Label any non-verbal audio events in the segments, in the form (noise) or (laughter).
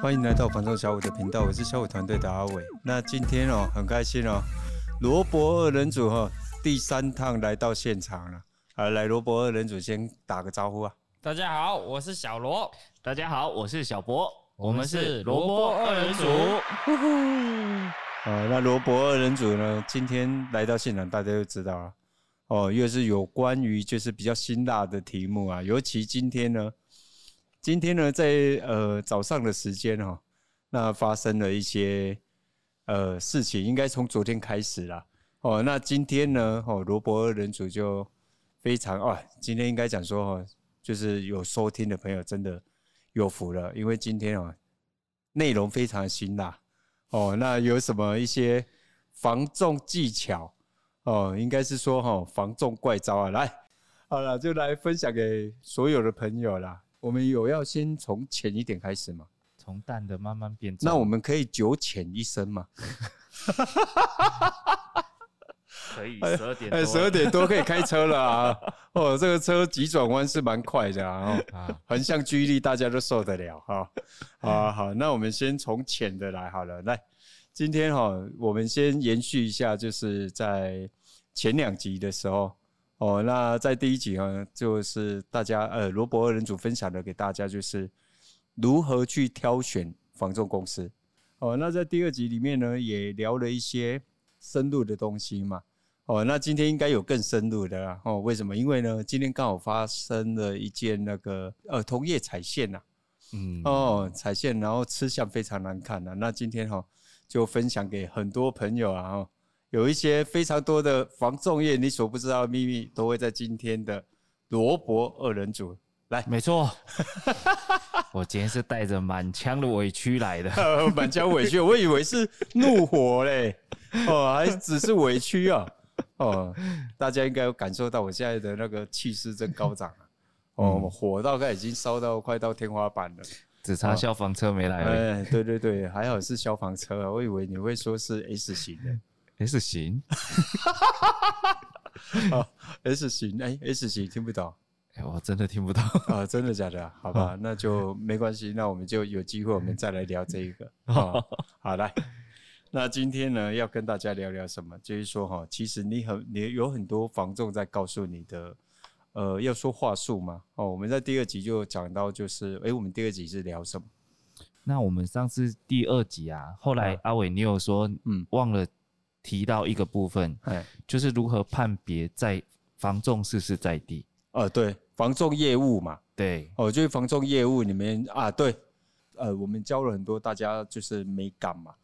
欢迎来到房中小五的频道，我是小五团队的阿伟。那今天哦，很开心哦，罗伯二人组哈、哦、第三趟来到现场了。啊，来罗伯二人组先打个招呼啊！大家好，我是小罗。大家好，我是小博。我们是罗伯二人组。啊，那罗伯二人组呢，今天来到现场，大家就知道了哦，又是有关于就是比较辛辣的题目啊，尤其今天呢。今天呢，在呃早上的时间哈，那发生了一些呃事情，应该从昨天开始啦。哦。那今天呢，哦罗伯二人组就非常哦，今天应该讲说哦，就是有收听的朋友真的有福了，因为今天哦内容非常辛辣哦。那有什么一些防重技巧哦，应该是说哈防中怪招啊，来好了就来分享给所有的朋友啦。我们有要先从浅一点开始吗？从淡的慢慢变重。那我们可以九浅一深吗？可以，十二点，哎，十二点多可以开车了啊！哦，这个车急转弯是蛮快的啊！横向距离大家都受得了哈。好好，那我们先从浅的来好了。来，今天哈，我们先延续一下，就是在前两集的时候。哦，那在第一集呢，就是大家呃罗伯二人组分享的给大家，就是如何去挑选房仲公司。哦，那在第二集里面呢，也聊了一些深入的东西嘛。哦，那今天应该有更深入的啦。哦，为什么？因为呢，今天刚好发生了一件那个呃同业踩线呐。嗯。哦，踩线，然后吃相非常难看呐。那今天哈就分享给很多朋友啊。哈。有一些非常多的防重业你所不知道的秘密，都会在今天的罗伯二人组来。没错，(laughs) 我今天是带着满腔的委屈来的，(laughs) 满腔委屈，我以为是怒火嘞，哦，还只是委屈啊，哦，大家应该有感受到我现在的那个气势真高涨哦，火大概已经烧到快到天花板了，只差消防车没来。哎，对对对，还好是消防车啊，我以为你会说是 S 型的。S 型，好，(laughs) S 型，哎，S 型听不懂，哎，我真的听不懂啊，(laughs) 真的假的？好吧，(laughs) 那就没关系，那我们就有机会，我们再来聊这一个。好，好来，那今天呢，要跟大家聊聊什么？就是说哈，其实你很，你有很多房仲在告诉你的，呃，要说话术嘛。哦，我们在第二集就讲到，就是，哎，我们第二集是聊什么？那我们上次第二集啊，后来阿伟你有说，嗯，忘了。提到一个部分，哎，就是如何判别在防重是不是在地？呃，对，防重业务嘛，对，哦，就是防重业务里面啊，对，呃，我们教了很多大家就是美感嘛，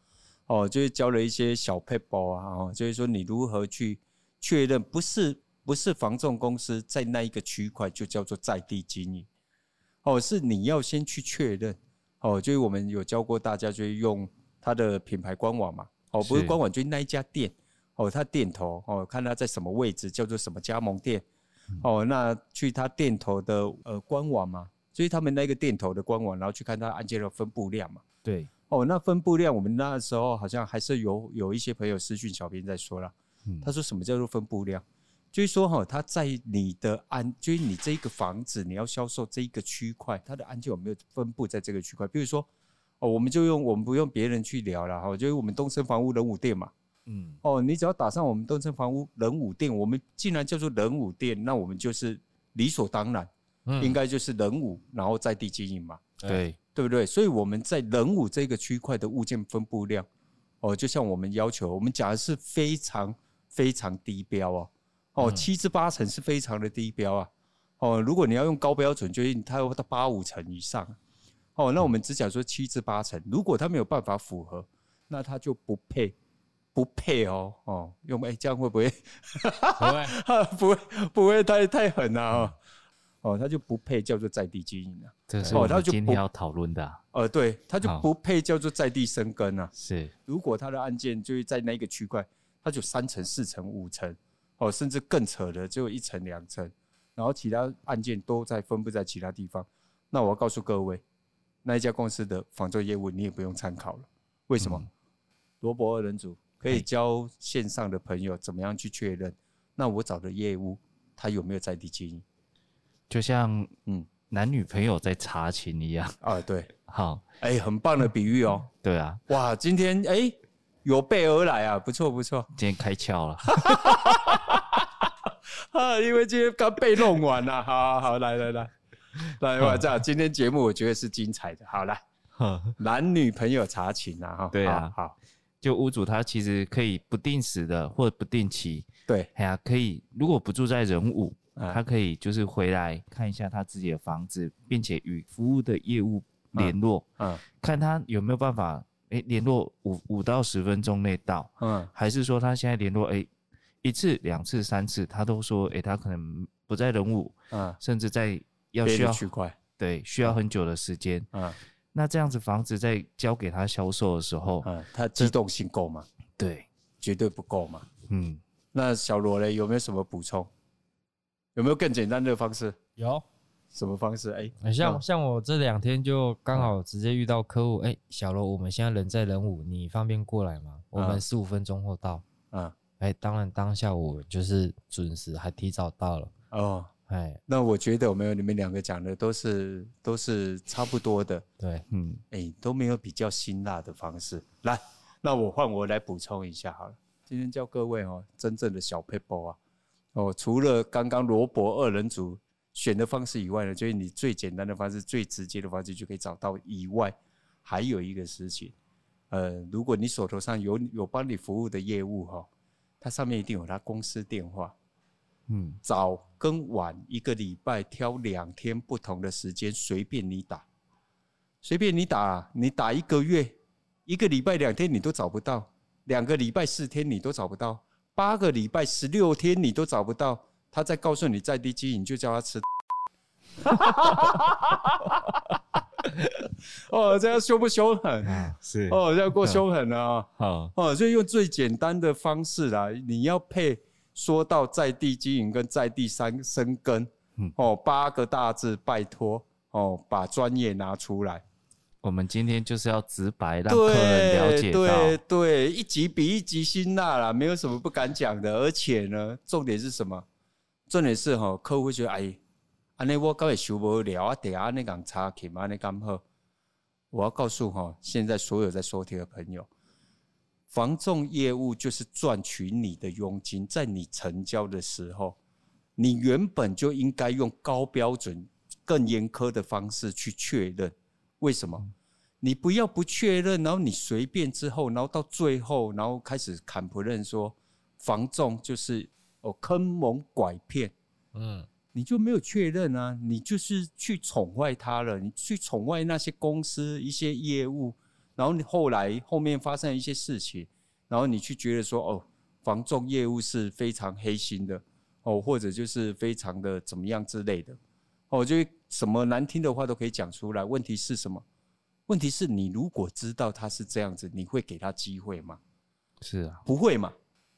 哦，就是教了一些小 paper 啊，哦，就是说你如何去确认不是不是房仲公司在那一个区块就叫做在地经营，哦，是你要先去确认，哦，就是我们有教过大家，就是用它的品牌官网嘛。哦，不是官网，就是那一家店，哦，他店头，哦，看他在什么位置，叫做什么加盟店，哦，那去他店头的呃官网嘛，所以他们那个店头的官网，然后去看他案件的分布量嘛。对，哦，那分布量，我们那时候好像还是有有一些朋友私讯小编在说了，他说什么叫做分布量，就是说哈，它在你的安，就是你这一个房子你要销售这一个区块，它的案件有没有分布在这个区块，比如说。哦，我们就用我们不用别人去聊了哈，就是我们东升房屋人武店嘛，嗯，哦，你只要打上我们东升房屋人武店，我们既然叫做人武店，那我们就是理所当然，应该就是人武，然后在地经营嘛，对，对。不对？所以我们在人武这个区块的物件分布量，哦，就像我们要求，我们讲的是非常非常低标哦，哦，七至八成是非常的低标啊，哦，如果你要用高标准，就是它要到八五成以上。哦，那我们只讲说七至八成，如果它没有办法符合，那它就不配，不配哦哦，用哎这样会不会？不会，(laughs) 不会，不会太太狠了哦。哦，他就不配叫做在地经营了。这是我们今天要讨论的。呃，对，他就不配叫做在地生根啊。是，如果他的案件就是在那个区块，他就三层、四层、五成，哦，甚至更扯的，只有一层、两层，然后其他案件都在分布在其他地方，那我要告诉各位。那一家公司的房仲业务你也不用参考了，为什么？罗伯二人组可以教线上的朋友怎么样去确认？那我找的业务他有没有在地经营？就像嗯男女朋友在查寝一样啊，对，好，哎、欸，很棒的比喻哦，对啊，哇，今天哎、欸、有备而来啊，不错不错，今天开窍了，(laughs) 啊，因为今天刚被弄完 (laughs) 了，好好好，来来来。来，我这样，今天节目我觉得是精彩的，好来，男女朋友查寝啊，哈，对啊，好，就屋主他其实可以不定时的或者不定期，对，哎呀，可以，如果不住在仁武。他可以就是回来看一下他自己的房子，并且与服务的业务联络，嗯，看他有没有办法，哎，联络五五到十分钟内到，嗯，还是说他现在联络，哎，一次、两次、三次，他都说，哎，他可能不在人物，嗯，甚至在要需要区块，对，需要很久的时间，嗯，那这样子房子在交给他销售的时候，嗯，他机动性够吗？对，绝对不够嘛，嗯，那小罗嘞，有没有什么补充？有没有更简单的方式？有，什么方式？哎、欸，像像我这两天就刚好直接遇到客户，哎、嗯欸，小罗，我们现在人在人武，你方便过来吗？嗯、我们十五分钟后到。嗯，哎、欸，当然当下我就是准时，还提早到了。哦，哎、欸，那我觉得我没有你们两个讲的都是都是差不多的。对，嗯，哎、欸，都没有比较辛辣的方式。(laughs) 来，那我换我来补充一下好了。今天教各位哦，真正的小 paper 啊。哦，除了刚刚罗伯二人组选的方式以外呢，就是你最简单的方式、最直接的方式就可以找到以外，还有一个事情，呃，如果你手头上有有帮你服务的业务哈，它上面一定有他公司电话，嗯，早跟晚一个礼拜挑两天不同的时间，随便你打，随便你打，你打一个月，一个礼拜两天你都找不到，两个礼拜四天你都找不到。八个礼拜十六天你都找不到，他再告诉你在地基，你就叫他吃。(laughs) 哦，这样凶不凶狠？是哦，这样够凶狠啊！好哦，就用最简单的方式啦。你要配说到在地经营跟在地三生根，哦，八个大字，拜托哦，把专业拿出来。我们今天就是要直白让客人了解对对，一集比一集辛辣啦，没有什么不敢讲的。而且呢，重点是什么？重点是哈，客户会觉得哎，安尼我搞会受不了啊，等下那讲差去嘛，那刚好。我要告诉哈，现在所有在收听的朋友，房仲业务就是赚取你的佣金，在你成交的时候，你原本就应该用高标准、更严苛的方式去确认。为什么？你不要不确认，然后你随便之后，然后到最后，然后开始砍不认说房仲就是哦坑蒙拐骗，嗯，你就没有确认啊，你就是去宠坏他了，你去宠坏那些公司一些业务，然后你后来后面发生一些事情，然后你去觉得说哦房仲业务是非常黑心的哦，或者就是非常的怎么样之类的。哦，就什么难听的话都可以讲出来。问题是什么？问题是你如果知道他是这样子，你会给他机会吗？是啊，不会嘛。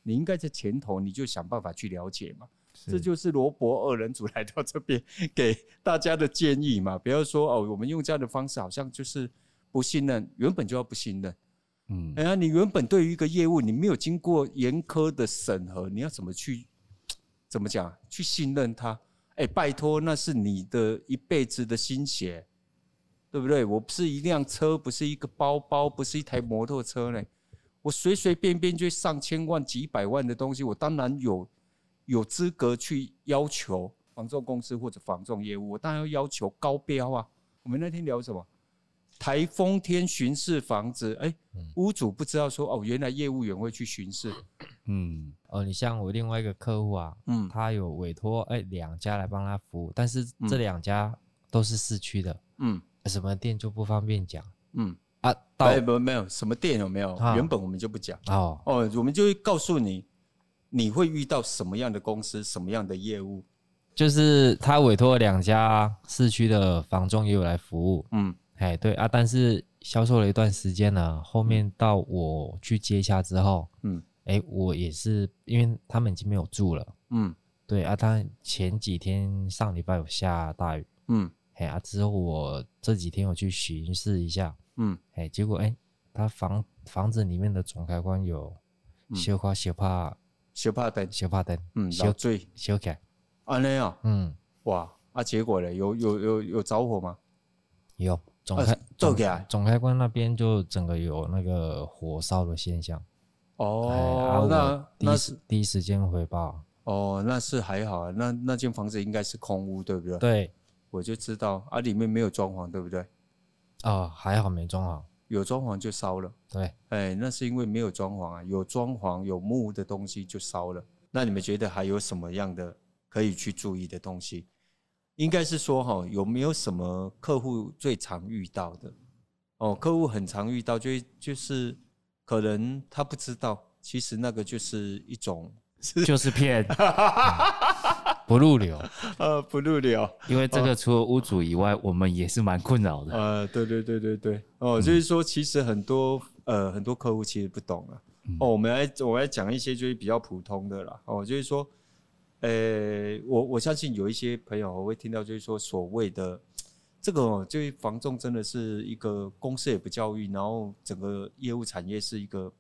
你应该在前头，你就想办法去了解嘛。这就是罗伯二人组来到这边给大家的建议嘛。不要说哦，我们用这样的方式好像就是不信任，原本就要不信任。嗯，哎呀，你原本对于一个业务，你没有经过严苛的审核，你要怎么去 (tsk) 怎么讲去信任他？哎、欸，拜托，那是你的一辈子的心血，对不对？我不是一辆车，不是一个包包，不是一台摩托车嘞。我随随便便就上千万、几百万的东西，我当然有有资格去要求房仲公司或者房仲业务，我当然要要求高标啊。我们那天聊什么？台风天巡视房子，哎、欸，屋主不知道说哦，原来业务员会去巡视。嗯，哦，你像我另外一个客户啊，嗯，他有委托哎两家来帮他服务，但是这两家都是市区的，嗯，什么店就不方便讲，嗯啊，没有没有什么店有没有？啊、原本我们就不讲。哦。哦，我们就会告诉你你会遇到什么样的公司，什么样的业务，就是他委托两家市区的房仲也有来服务，嗯。哎，对啊，但是销售了一段时间呢，后面到我去接洽之后，嗯，哎，我也是，因为他们已经没有住了，嗯，对啊，他前几天上礼拜有下大雨，嗯，哎啊，之后我这几天我去巡视一下，嗯，哎，结果哎，他房房子里面的总开关有小花小帕小帕灯，小帕灯，嗯，小坠小开，安尼啊，嗯，哇。啊，结果嘞？有有有有着火吗？有总开总总开关那边就整个有那个火烧的现象。哦，那那是第一时间回报。哦，那是还好啊。那那间房子应该是空屋，对不对？对，我就知道啊，里面没有装潢，对不对？哦，还好没装潢。有装潢就烧了。对，哎，那是因为没有装潢啊。有装潢有木的东西就烧了。那你们觉得还有什么样的可以去注意的东西？应该是说哈，有没有什么客户最常遇到的？哦，客户很常遇到，就就是可能他不知道，其实那个就是一种就是骗，(laughs) 不入流，(laughs) 呃，不入流。因为这个除了屋主以外，我们也是蛮困扰的。呃，对对对对对，哦，就是说其实很多呃很多客户其实不懂啊。哦，我们来我来讲一些就是比较普通的啦。哦，就是说。呃、欸，我我相信有一些朋友我会听到，就是说所谓的这个，就是房仲真的是一个公司也不教育，然后整个业务产业是一个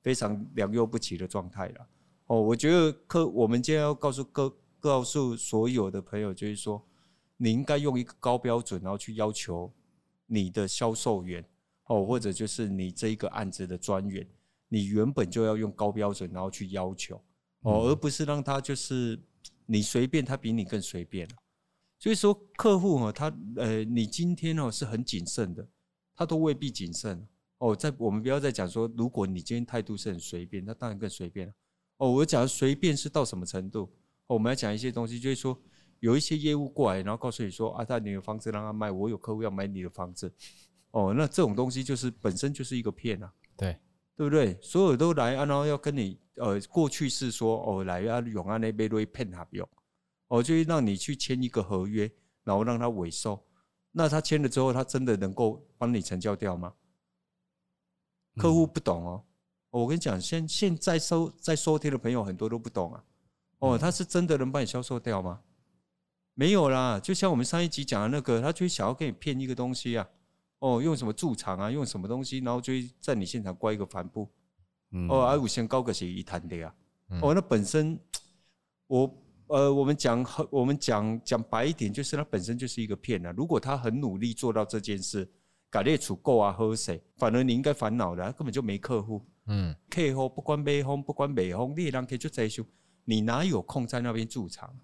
非常良莠不齐的状态了。哦，我觉得客，我们今天要告诉各告诉所有的朋友，就是说你应该用一个高标准，然后去要求你的销售员哦，或者就是你这一个案子的专员，你原本就要用高标准，然后去要求。哦，而不是让他就是你随便，他比你更随便。所以说，客户哦，他呃，你今天哦是很谨慎的，他都未必谨慎。哦，在我们不要再讲说，如果你今天态度是很随便，那当然更随便了。哦，我讲随便是到什么程度？哦，我们要讲一些东西，就是说有一些业务过来，然后告诉你说啊，他你的房子让他卖，我有客户要买你的房子。哦，那这种东西就是本身就是一个骗啊。对。对不对？所有都来，然后要跟你呃，过去是说哦，来啊永安那边都会骗他用，哦，就是让你去签一个合约，然后让他委收。那他签了之后，他真的能够帮你成交掉吗？客户不懂哦。我跟你讲，现现在收在收听的朋友很多都不懂啊。哦，他是真的能帮你销售掉吗？没有啦。就像我们上一集讲的那个，他就想要给你骗一个东西啊。哦，用什么驻场啊？用什么东西？然后就在你现场挂一个帆布。嗯、哦，而五千高个鞋一谈的呀。嗯、哦，那本身我呃，我们讲我们讲讲白一点，就是他本身就是一个骗啊。如果他很努力做到这件事，改列储够啊，喝谁？反而你应该烦恼的，他根本就没客户。嗯，客户不管北风不管北风，你也让客就在修，你哪有空在那边驻场？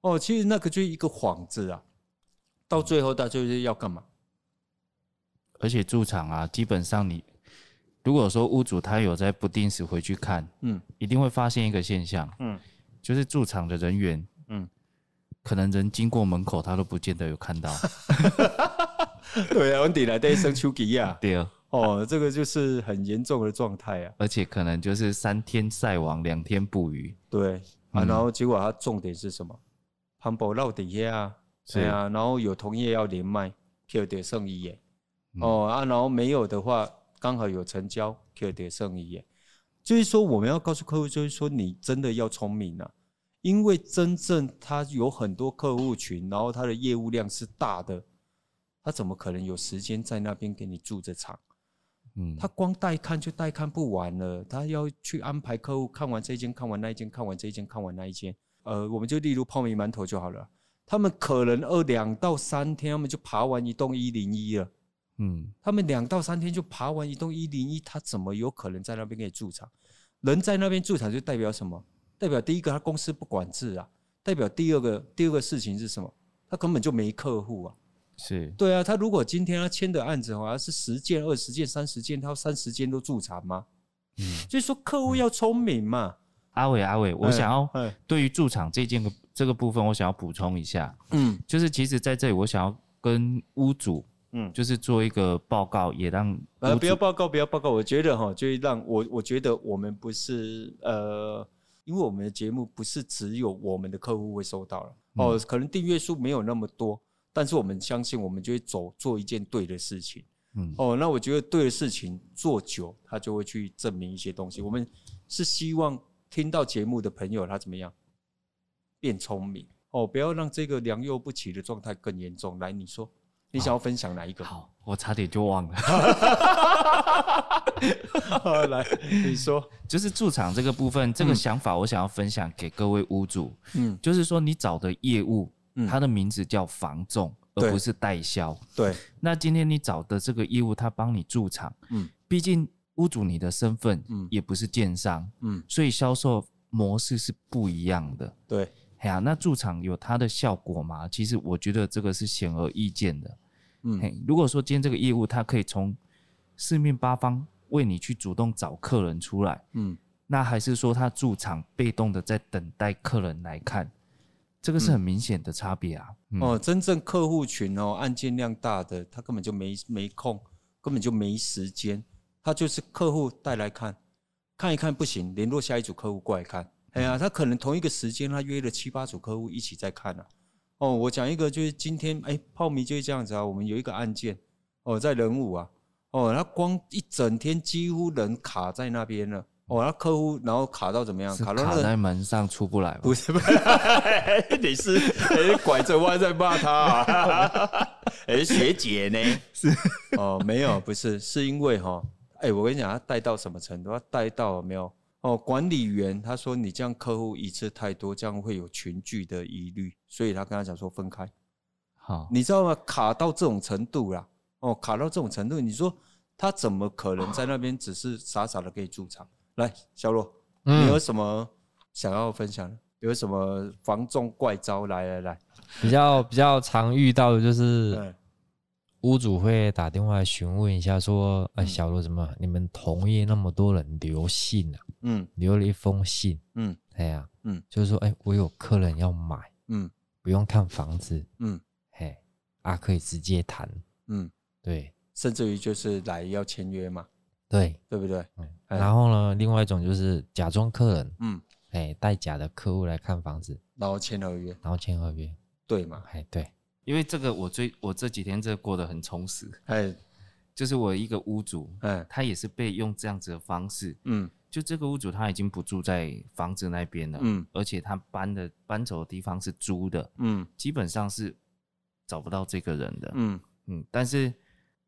哦，其实那个就是一个幌子啊。到最后，他就是要干嘛？而且驻场啊，基本上你如果说屋主他有在不定时回去看，嗯，一定会发现一个现象，嗯，就是驻场的人员，嗯，可能人经过门口他都不见得有看到。对啊，问题来得生手机啊，对啊，哦，这个就是很严重的状态啊。而且可能就是三天晒网，两天捕鱼。对啊，然后结果他重点是什么？盘布漏底下啊，对啊，然后有同业要连麦，就得剩一眼。哦啊，然后没有的话，刚好有成交，可以得剩一眼。就是说，我们要告诉客户，就是说，你真的要聪明啊，因为真正他有很多客户群，然后他的业务量是大的，他怎么可能有时间在那边给你驻着场？嗯，他光带看就带看不完了，他要去安排客户看完这一间，看完那一间，看完这一间，看完那一间。呃，我们就例如泡面馒头就好了，他们可能二两到三天，他们就爬完一栋一零一了。嗯，他们两到三天就爬完一栋一零一，他怎么有可能在那边给你驻场？人在那边驻场就代表什么？代表第一个他公司不管制啊，代表第二个第二个事情是什么？他根本就没客户啊。是对啊，他如果今天他签的案子好像是十件、二十件、三十件，他要三十件都驻场吗？嗯，所以说客户要聪明嘛。嗯、阿伟阿伟，我想要对于驻场这件个这个部分，我想要补充一下。嗯，就是其实在这里我想要跟屋主。嗯，就是做一个报告，也让呃不要报告，不要报告。我觉得哈，就是让我我觉得我们不是呃，因为我们的节目不是只有我们的客户会收到了哦，可能订阅数没有那么多，但是我们相信，我们就会走做一件对的事情。嗯哦，那我觉得对的事情做久，他就会去证明一些东西。我们是希望听到节目的朋友他怎么样变聪明哦，不要让这个良莠不齐的状态更严重。来，你说。你想要分享哪一个？好，我差点就忘了。(laughs) 来，你说，就是驻场这个部分，这个想法我想要分享给各位屋主。嗯，就是说你找的业务嗯，他的名字叫房仲，而不是代销。对，那今天你找的这个业务，他帮你驻场，嗯，毕竟屋主你的身份，嗯，也不是建商，嗯，所以销售模式是不一样的。对，哎呀，那驻场有它的效果吗？其实我觉得这个是显而易见的。嗯，嘿，如果说今天这个业务，它可以从四面八方为你去主动找客人出来，嗯，那还是说他驻场被动的在等待客人来看，这个是很明显的差别啊。哦，真正客户群哦，案件量大的，他根本就没没空，根本就没时间，他就是客户带来看，看一看不行，联络下一组客户过来看。哎呀，他可能同一个时间他约了七八组客户一起在看啊。哦，我讲一个，就是今天，哎，泡米就是这样子啊。我们有一个案件，哦，在人武啊，哦，他光一整天几乎人卡在那边了，哦，那客户然后卡到怎么样？卡到那个、卡在门上出不来吗？不是，(laughs) 不是，你是哎拐着弯在骂他啊？(laughs) 哎，学姐呢？是哦，没有，不是，是因为哈，哎，我跟你讲，他带到什么程度？他带到没有？哦，管理员他说，你这样客户一次太多，这样会有群聚的疑虑，所以他跟他讲说分开。好，你知道吗？卡到这种程度啦，哦，卡到这种程度，你说他怎么可能在那边只是傻傻的给你驻场？来，小罗，你有什么想要分享？的？有什么防重怪招？来来来，比较比较常遇到的就是。屋主会打电话询问一下，说：“哎，小罗，怎么你们同业那么多人留信啊？嗯，留了一封信，嗯，哎呀，嗯，就是说，哎，我有客人要买，嗯，不用看房子，嗯，嘿，啊，可以直接谈，嗯，对，甚至于就是来要签约嘛，对，对不对？嗯，然后呢，另外一种就是假装客人，嗯，哎，带假的客户来看房子，然后签合约，然后签合约，对嘛？哎，对。”因为这个我最我这几天这过得很充实，哎，就是我一个屋主，哎，他也是被用这样子的方式，嗯，就这个屋主他已经不住在房子那边了，嗯，而且他搬的搬走的地方是租的，嗯，基本上是找不到这个人的，嗯。嗯，但是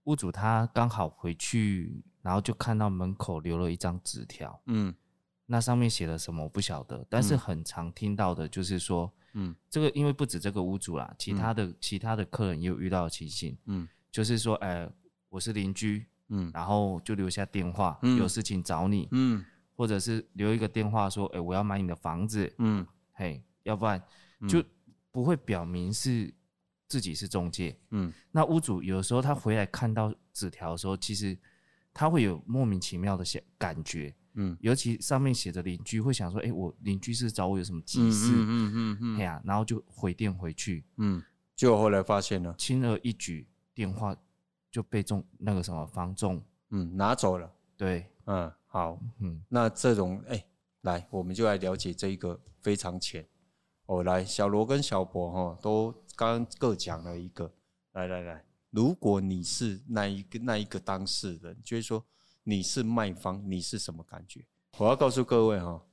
屋主他刚好回去，然后就看到门口留了一张纸条，嗯，那上面写了什么我不晓得，但是很常听到的就是说。嗯，这个因为不止这个屋主啦，其他的、嗯、其他的客人也有遇到的情形，嗯，就是说，哎、呃，我是邻居，嗯，然后就留下电话，嗯、有事情找你，嗯，或者是留一个电话说，哎，我要买你的房子，嗯，嘿，要不然就不会表明是自己是中介，嗯，那屋主有时候他回来看到纸条的时候，其实他会有莫名其妙的想感觉。嗯，尤其上面写着邻居会想说，哎、欸，我邻居是找我有什么急事，嗯嗯嗯。嗯，呀、嗯，然后就回电回去，嗯，结果后来发现了，轻而易举，电话就被中那个什么房仲，嗯，拿走了，对，嗯，好，嗯，那这种，哎、欸，来，我们就来了解这一个非常浅，哦，来，小罗跟小博哈，都刚刚各讲了一个，来来来，如果你是那一个那一个当事人，就是说。你是卖方，你是什么感觉？我要告诉各位哈，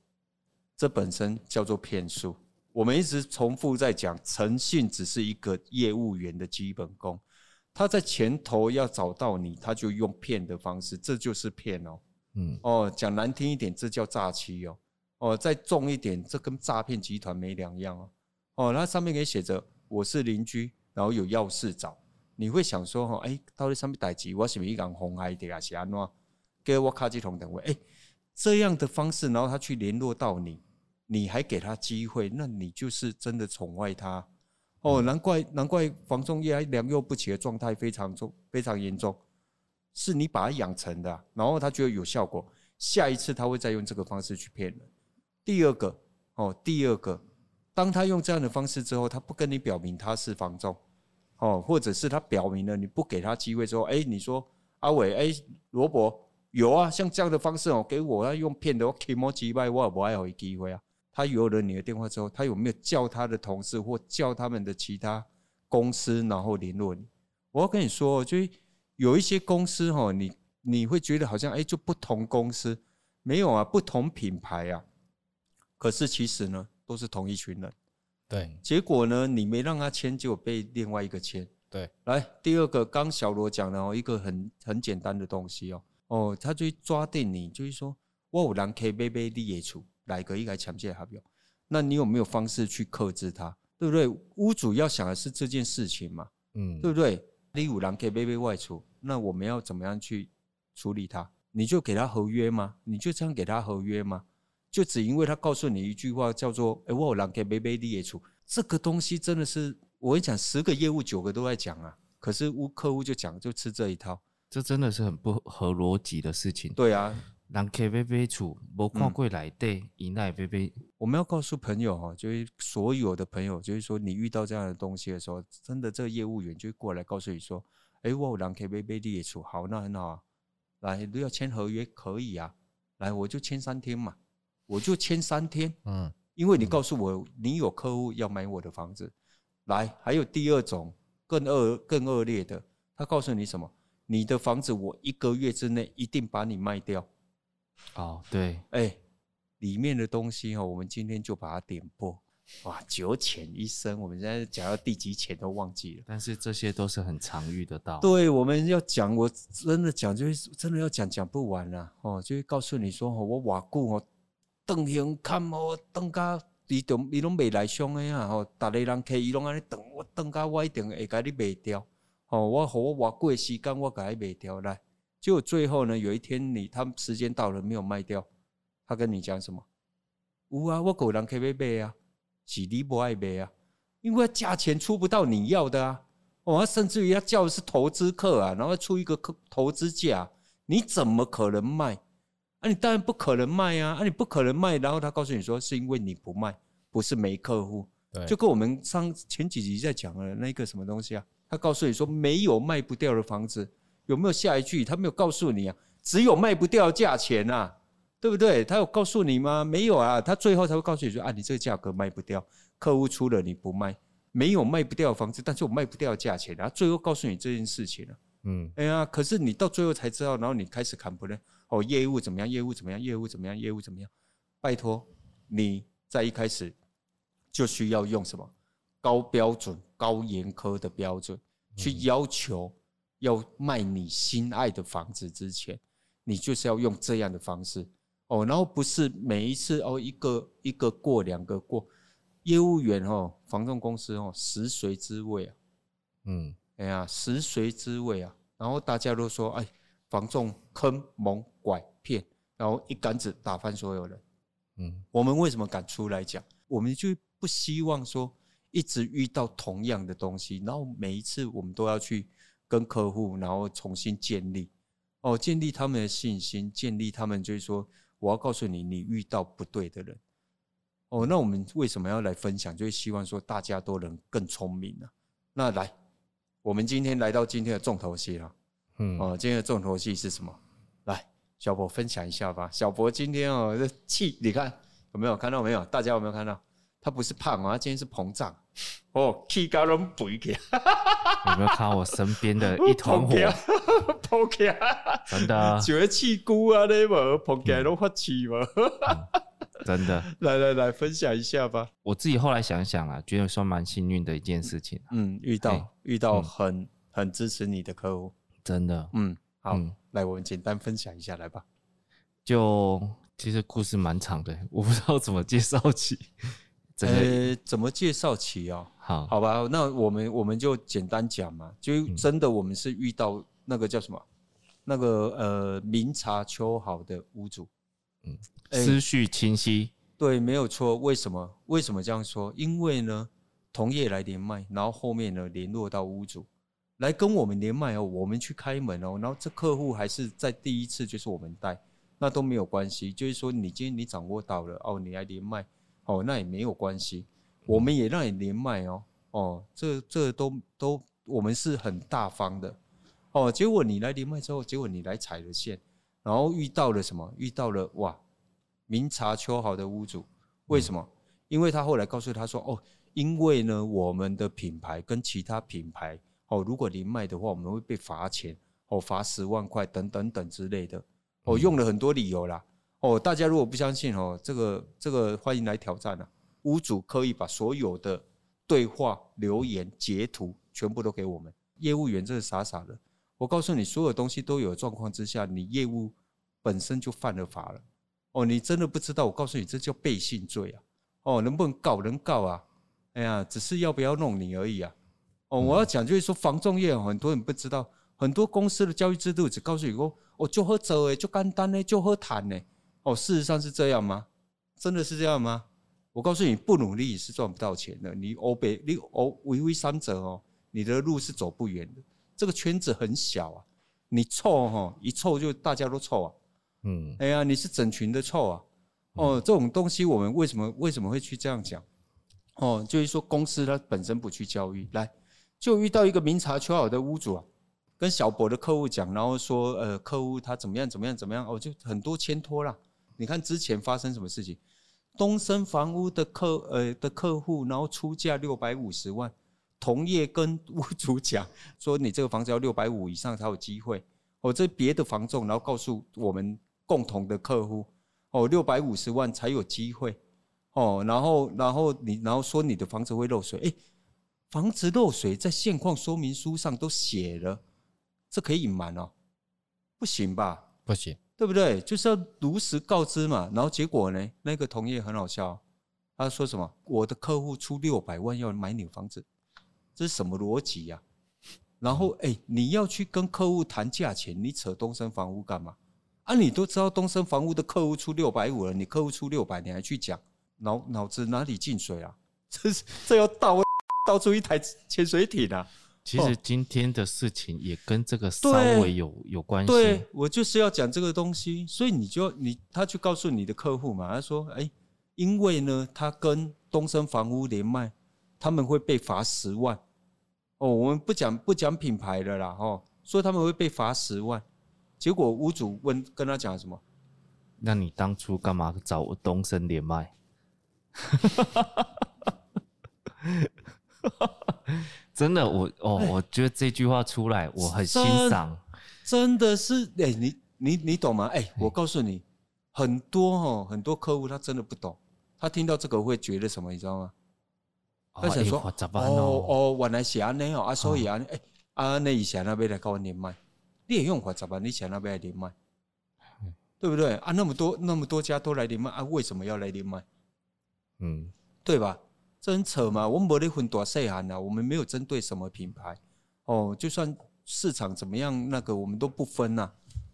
这本身叫做骗术。我们一直重复在讲，诚信只是一个业务员的基本功。他在前头要找到你，他就用骗的方式，这就是骗哦。嗯哦，讲难听一点，这叫诈欺哦。哦，再重一点，这跟诈骗集团没两样哦。哦，那上面给写着我是邻居，然后有要事找，你会想说哈，哎，到底上面代志，我是不是一讲红海的啊？是安怎？给我卡机同等位，哎，这样的方式，然后他去联络到你，你还给他机会，那你就是真的宠坏他哦。难怪难怪房仲业还良莠不齐的状态非常重，非常严重，是你把他养成的，然后他觉得有效果，下一次他会再用这个方式去骗人。第二个哦，第二个，当他用这样的方式之后，他不跟你表明他是房仲哦，或者是他表明了你不给他机会之后，哎，你说阿伟，哎，罗伯。有啊，像这样的方式哦，给我要用骗的，我起毛几百，我也不爱有机会啊。他有了你的电话之后，他有没有叫他的同事或叫他们的其他公司，然后联络你？我要跟你说，就有一些公司哈，你你会觉得好像哎，就不同公司没有啊，不同品牌啊，可是其实呢，都是同一群人。对，结果呢，你没让他签，就被另外一个签。对，来第二个，刚小罗讲的哦，一个很很简单的东西哦。哦，他就抓定你，就是说，我有人可以买买你的厝，来个一个签这个合约，那你有没有方式去克制他？对不对？屋主要想的是这件事情嘛，嗯，对不对？你有人可以背背外出，那我们要怎么样去处理他？你就给他合约吗？你就这样给他合约吗？就只因为他告诉你一句话叫做“哎，我有人可以背背你也出”，这个东西真的是我跟你讲，十个业务九个都在讲啊，可是屋客户就讲就吃这一套，这真的是很不合逻辑的事情。对啊。人客买买厝，无看过内底，伊奈买买。我们要告诉朋友哈，就是所有的朋友，就是说你遇到这样的东西的时候，真的这个业务员就会过来告诉你说：“哎，我有人客买买你的厝，好，那很好啊。来，都要签合约，可以啊。来，我就签三天嘛，我就签三天。嗯，因为你告诉我你有客户要买我的房子。来，还有第二种更恶更恶劣的，他告诉你什么？你的房子我一个月之内一定把你卖掉。”哦，对，哎、欸，里面的东西哦，我们今天就把它点破。哇，九浅一深，我们现在讲到第几浅都忘记了。但是这些都是很常遇得到。对，我们要讲，我真的讲，就是真的要讲，讲不完了哦。就会告诉你说，哦我瓦固哦，等型看哦，等家你都你拢未来上的呀，吼，逐个人客伊拢安尼等我等家我一定会甲你卖掉。哦，我和我瓦固的时间我甲你卖掉来。结果最后呢，有一天你他时间到了没有卖掉，他跟你讲什么？有啊，我狗人可以卖啊，是你不爱卖啊，因为价钱出不到你要的啊，哦，甚至于他叫的是投资客啊，然后出一个客投资价，你怎么可能卖？啊，你当然不可能卖啊，啊，你不可能卖，然后他告诉你说是因为你不卖，不是没客户，就跟我们上前几集在讲的那个什么东西啊，他告诉你说没有卖不掉的房子。有没有下一句？他没有告诉你啊，只有卖不掉价钱啊，对不对？他有告诉你吗？没有啊，他最后才会告诉你说啊，你这个价格卖不掉，客户出了你不卖，没有卖不掉的房子，但是我卖不掉价钱啊，最后告诉你这件事情了。嗯，哎呀，可是你到最后才知道，然后你开始砍不呢？哦，业务怎么样？业务怎么样？业务怎么样？业务怎么样？拜托，你在一开始就需要用什么高标准、高严苛的标准去要求。要卖你心爱的房子之前，你就是要用这样的方式哦，然后不是每一次哦一个一个过两个过，业务员哦，房仲公司哦，食髓知味啊，嗯，哎呀，食髓知味啊，然后大家都说哎，房仲坑蒙拐骗，然后一竿子打翻所有人，嗯，我们为什么敢出来讲？我们就不希望说一直遇到同样的东西，然后每一次我们都要去。跟客户，然后重新建立，哦，建立他们的信心，建立他们就是说，我要告诉你，你遇到不对的人，哦，那我们为什么要来分享？就是希望说大家都能更聪明呢、啊。那来，我们今天来到今天的重头戏了，嗯，哦，今天的重头戏是什么？来，小博分享一下吧。小博今天哦，这气，你看有没有看到没有？大家有没有看到？他不是胖啊，他今天是膨胀。哦，气高人肥起。(laughs) 有没有看到我身边的 (laughs) 一团火？(laughs) 膨起真的。绝气菇啊，那么膨起来都发气嘛？真的。(laughs) 来来来，分享一下吧。我自己后来想想啊，觉得算蛮幸运的一件事情。嗯，遇到、欸、遇到很、嗯、很支持你的客户，真的。嗯，好，嗯、来我们简单分享一下来吧。就其实故事蛮长的，(laughs) 我不知道怎么介绍起。(laughs) 呃、欸，怎么介绍起哦？好，好吧，那我们我们就简单讲嘛。就真的，我们是遇到那个叫什么？嗯、那个呃，明察秋毫的屋主，嗯，思绪清晰、欸。对，没有错。为什么？为什么这样说？因为呢，同业来连麦，然后后面呢联络到屋主来跟我们连麦哦，我们去开门哦，然后这客户还是在第一次就是我们带，那都没有关系。就是说，你今天你掌握到了哦，你来连麦。哦，那也没有关系，我们也让你连麦哦。哦，这这都都，我们是很大方的。哦，结果你来连麦之后，结果你来踩了线，然后遇到了什么？遇到了哇，明察秋毫的屋主。为什么？因为他后来告诉他说，哦，因为呢，我们的品牌跟其他品牌，哦，如果连麦的话，我们会被罚钱，哦，罚十万块等等等之类的。哦，用了很多理由啦。哦，大家如果不相信哦，这个这个欢迎来挑战啊！屋主可以把所有的对话、留言、截图全部都给我们。业务员真是傻傻的，我告诉你，所有东西都有状况之下，你业务本身就犯了法了。哦，你真的不知道？我告诉你，这叫背信罪啊！哦，能不能告？能告啊！哎呀，只是要不要弄你而已啊。哦，我要讲就是说，房仲业很多人不知道，很多公司的教育制度只告诉你说，哦，就好做诶，就干单呢，就好谈呢。哦，事实上是这样吗？真的是这样吗？我告诉你，不努力是赚不到钱的。你欧北，你欧微微三者哦，你的路是走不远的。这个圈子很小啊，你凑哈一凑就大家都凑啊。嗯，哎呀，你是整群的臭啊。哦，这种东西我们为什么为什么会去这样讲？哦，就是说公司它本身不去教育，来就遇到一个明察秋毫的屋主啊，跟小博的客户讲，然后说呃客户他怎么样怎么样怎么样，哦就很多牵拖啦。你看之前发生什么事情？东升房屋的客呃的客户，然后出价六百五十万，同业跟屋主讲说你这个房子要六百五以上才有机会。哦，这别的房仲，然后告诉我们共同的客户。哦，六百五十万才有机会，哦，然后，然后你，然后说你的房子会漏水，哎，房子漏水在现况说明书上都写了，这可以隐瞒哦？不行吧？不行，对不对？就是要如实告知嘛。然后结果呢？那个同业很好笑，他说什么？我的客户出六百万要买你的房子，这是什么逻辑呀？然后，哎，你要去跟客户谈价钱，你扯东升房屋干嘛？啊，你都知道东升房屋的客户出六百五了，你客户出六百，你还去讲，脑脑子哪里进水啊？这是这要倒倒出一台潜水艇啊！其实今天的事情也跟这个稍微有有关系。对，我就是要讲这个东西，所以你就你他去告诉你的客户嘛，他说，哎，因为呢，他跟东升房屋连麦，他们会被罚十万。哦，我们不讲不讲品牌的啦，哦，说他们会被罚十万。结果屋主问跟他讲什么？那你当初干嘛找我东森连麦？(laughs) 真的，我哦，我觉得这句话出来我很欣赏。真的是，哎、欸，你你你懂吗？哎、欸，我告诉你，很多哦，很多客户他真的不懂，他听到这个会觉得什么，你知道吗？他想说，哦哦，原来是安尼哦，啊，所以啊，哎，啊，那以前那边来跟我连麦。你也用法咋办？你想那边来连麦，对不对啊？那么多那么多家都来连麦啊？为什么要来连麦？嗯，对吧？这很扯嘛！我们没得分大细汉啊，我们没有针对什么品牌哦。就算市场怎么样，那个我们都不分呐。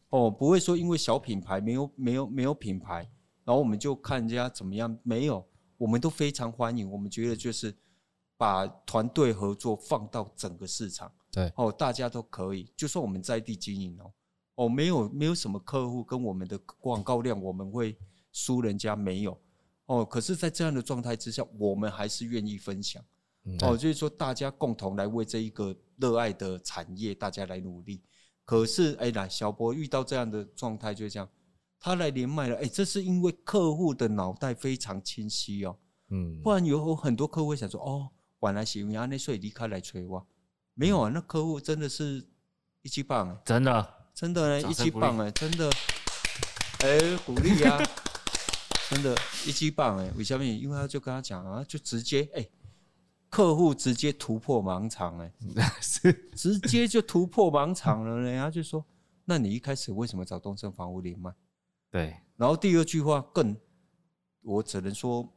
哦，不会说因为小品牌没有没有没有品牌，然后我们就看人家怎么样。没有，我们都非常欢迎。我们觉得就是把团队合作放到整个市场。对哦，大家都可以，就算我们在地经营哦，哦，没有没有什么客户跟我们的广告量，我们会输人家没有哦。可是，在这样的状态之下，我们还是愿意分享哦，就是说大家共同来为这一个热爱的产业，大家来努力。可是，哎，来小博遇到这样的状态，就这样，他来连麦了，哎，这是因为客户的脑袋非常清晰哦，嗯，不然有很多客户会想说，哦，晚来是因为安内所以离开来催我。没有啊，那客户真的是一级棒哎，真的，真的一级棒哎，真的，哎，鼓励啊，(laughs) 真的，一级棒哎，为什么？因为他就跟他讲啊，就直接哎，客户直接突破盲肠哎，(laughs) 是。直接就突破盲肠了，人家就说，那你一开始为什么找东升房屋连麦？对，然后第二句话更，我只能说，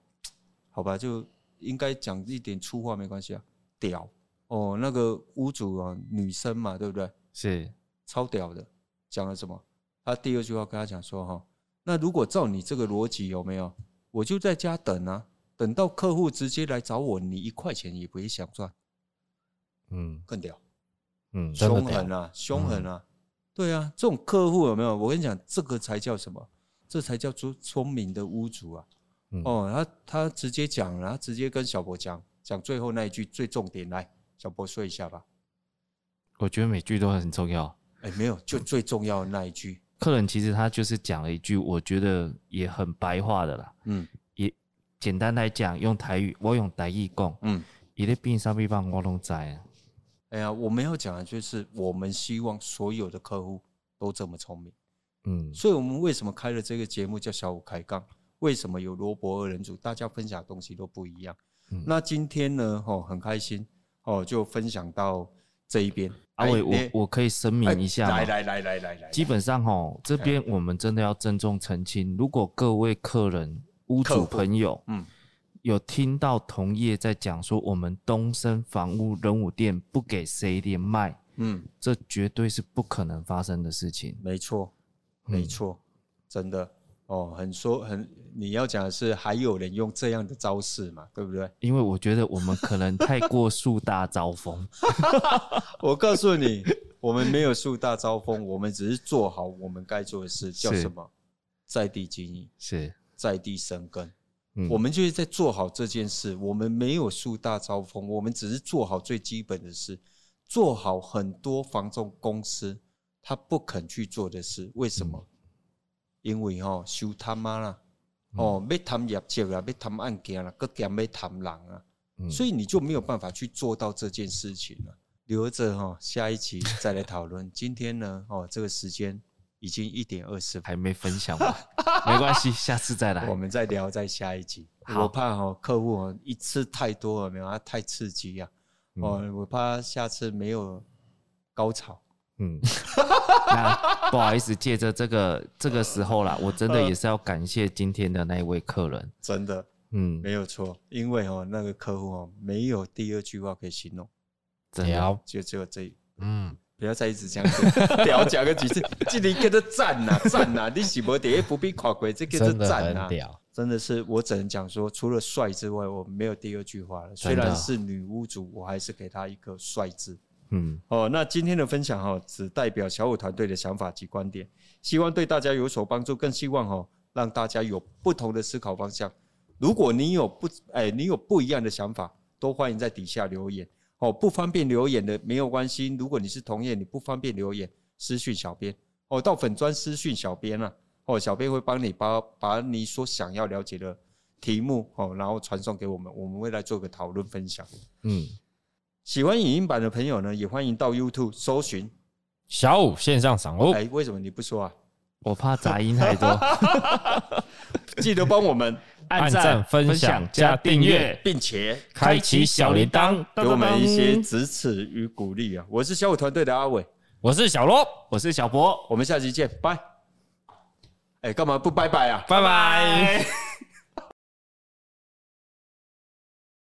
好吧，就应该讲一点粗话没关系啊，屌。哦，那个屋主啊，女生嘛，对不对？是超屌的。讲了什么？他第二句话跟他讲说：“哈，那如果照你这个逻辑，有没有？我就在家等啊，等到客户直接来找我，你一块钱也不会想赚。”嗯，更屌。嗯，凶狠啊，凶狠啊！对啊，这种客户有没有？我跟你讲，这个才叫什么？这才叫做聪明的屋主啊！哦，他他直接讲，然后直接跟小博讲讲最后那一句最重点来。小波说一下吧，我觉得每句都很重要。哎，没有，就最重要的那一句。客人其实他就是讲了一句，我觉得也很白话的啦。嗯，也简单来讲，用台语，我用台语讲。嗯，伊咧变啥地方我拢知啊。哎呀，我们要讲的就是，我们希望所有的客户都这么聪明。嗯，所以我们为什么开了这个节目叫小五开杠？为什么有罗伯二人组？大家分享的东西都不一样。嗯，那今天呢？哦，很开心。哦，就分享到这一边。阿伟，我我可以声明一下，来来来来来来，基本上哈，这边我们真的要郑重澄清，如果各位客人、屋主朋友，嗯，有听到同业在讲说，我们东升房屋人武店不给 C 店卖，嗯，这绝对是不可能发生的事情。没错，没错，嗯、真的哦，很说很，你要讲的是还有人用这样的招式嘛，对不对？因为我觉得我们可能太过树大招风。(laughs) 我告诉你，我们没有树大招风，我们只是做好我们该做的事，叫什么？在地经营，是在地生根。嗯、我们就是在做好这件事，我们没有树大招风，我们只是做好最基本的事，做好很多房仲公司他不肯去做的事。为什么？嗯、因为哈、哦，修他妈啦，哦，要谈业绩啦，要谈案件啦，各点要谈人啊，嗯、所以你就没有办法去做到这件事情了。留着哈、哦，下一期再来讨论。(laughs) 今天呢，哦，这个时间。已经一点二十，还没分享完？(laughs) 没关系，下次再来，我们再聊，在下一集。我怕哈客户一次太多了，没有，他太刺激呀。哦，嗯、我怕下次没有高潮。嗯，(laughs) 那不好意思，借着这个这个时候啦，我真的也是要感谢今天的那一位客人。真的，嗯，没有错，因为哦，那个客户哦，没有第二句话可以形容，真的，就只有这，嗯。不要再一直这样子，(laughs) 屌讲个几次，这里叫做赞呐 (laughs) 赞呐，你是不第一不必跨过，这个是赞呐，真的是我只能讲说，除了帅之外，我没有第二句话了。虽然是女巫主，我还是给她一个帅字。嗯，哦，那今天的分享哈，只代表小五团队的想法及观点，希望对大家有所帮助，更希望哈让大家有不同的思考方向。如果你有不哎，你有不一样的想法，都欢迎在底下留言。哦，不方便留言的没有关系。如果你是同业，你不方便留言，私讯小编哦，到粉专私讯小编啊，哦，小编会帮你把把你所想要了解的题目哦，然后传送给我们，我们会来做个讨论分享。嗯，喜欢影音版的朋友呢，也欢迎到 YouTube 搜寻小五线上赏哦。哎，为什么你不说啊？我怕杂音太多，(laughs) 记得帮我们。按赞、分享、加订阅，并且开启小铃铛，给我们一些支持与鼓励啊！我是小五团队的阿伟，我是小罗，我是小博，我们下期见，拜！哎，干嘛不拜拜啊？拜拜。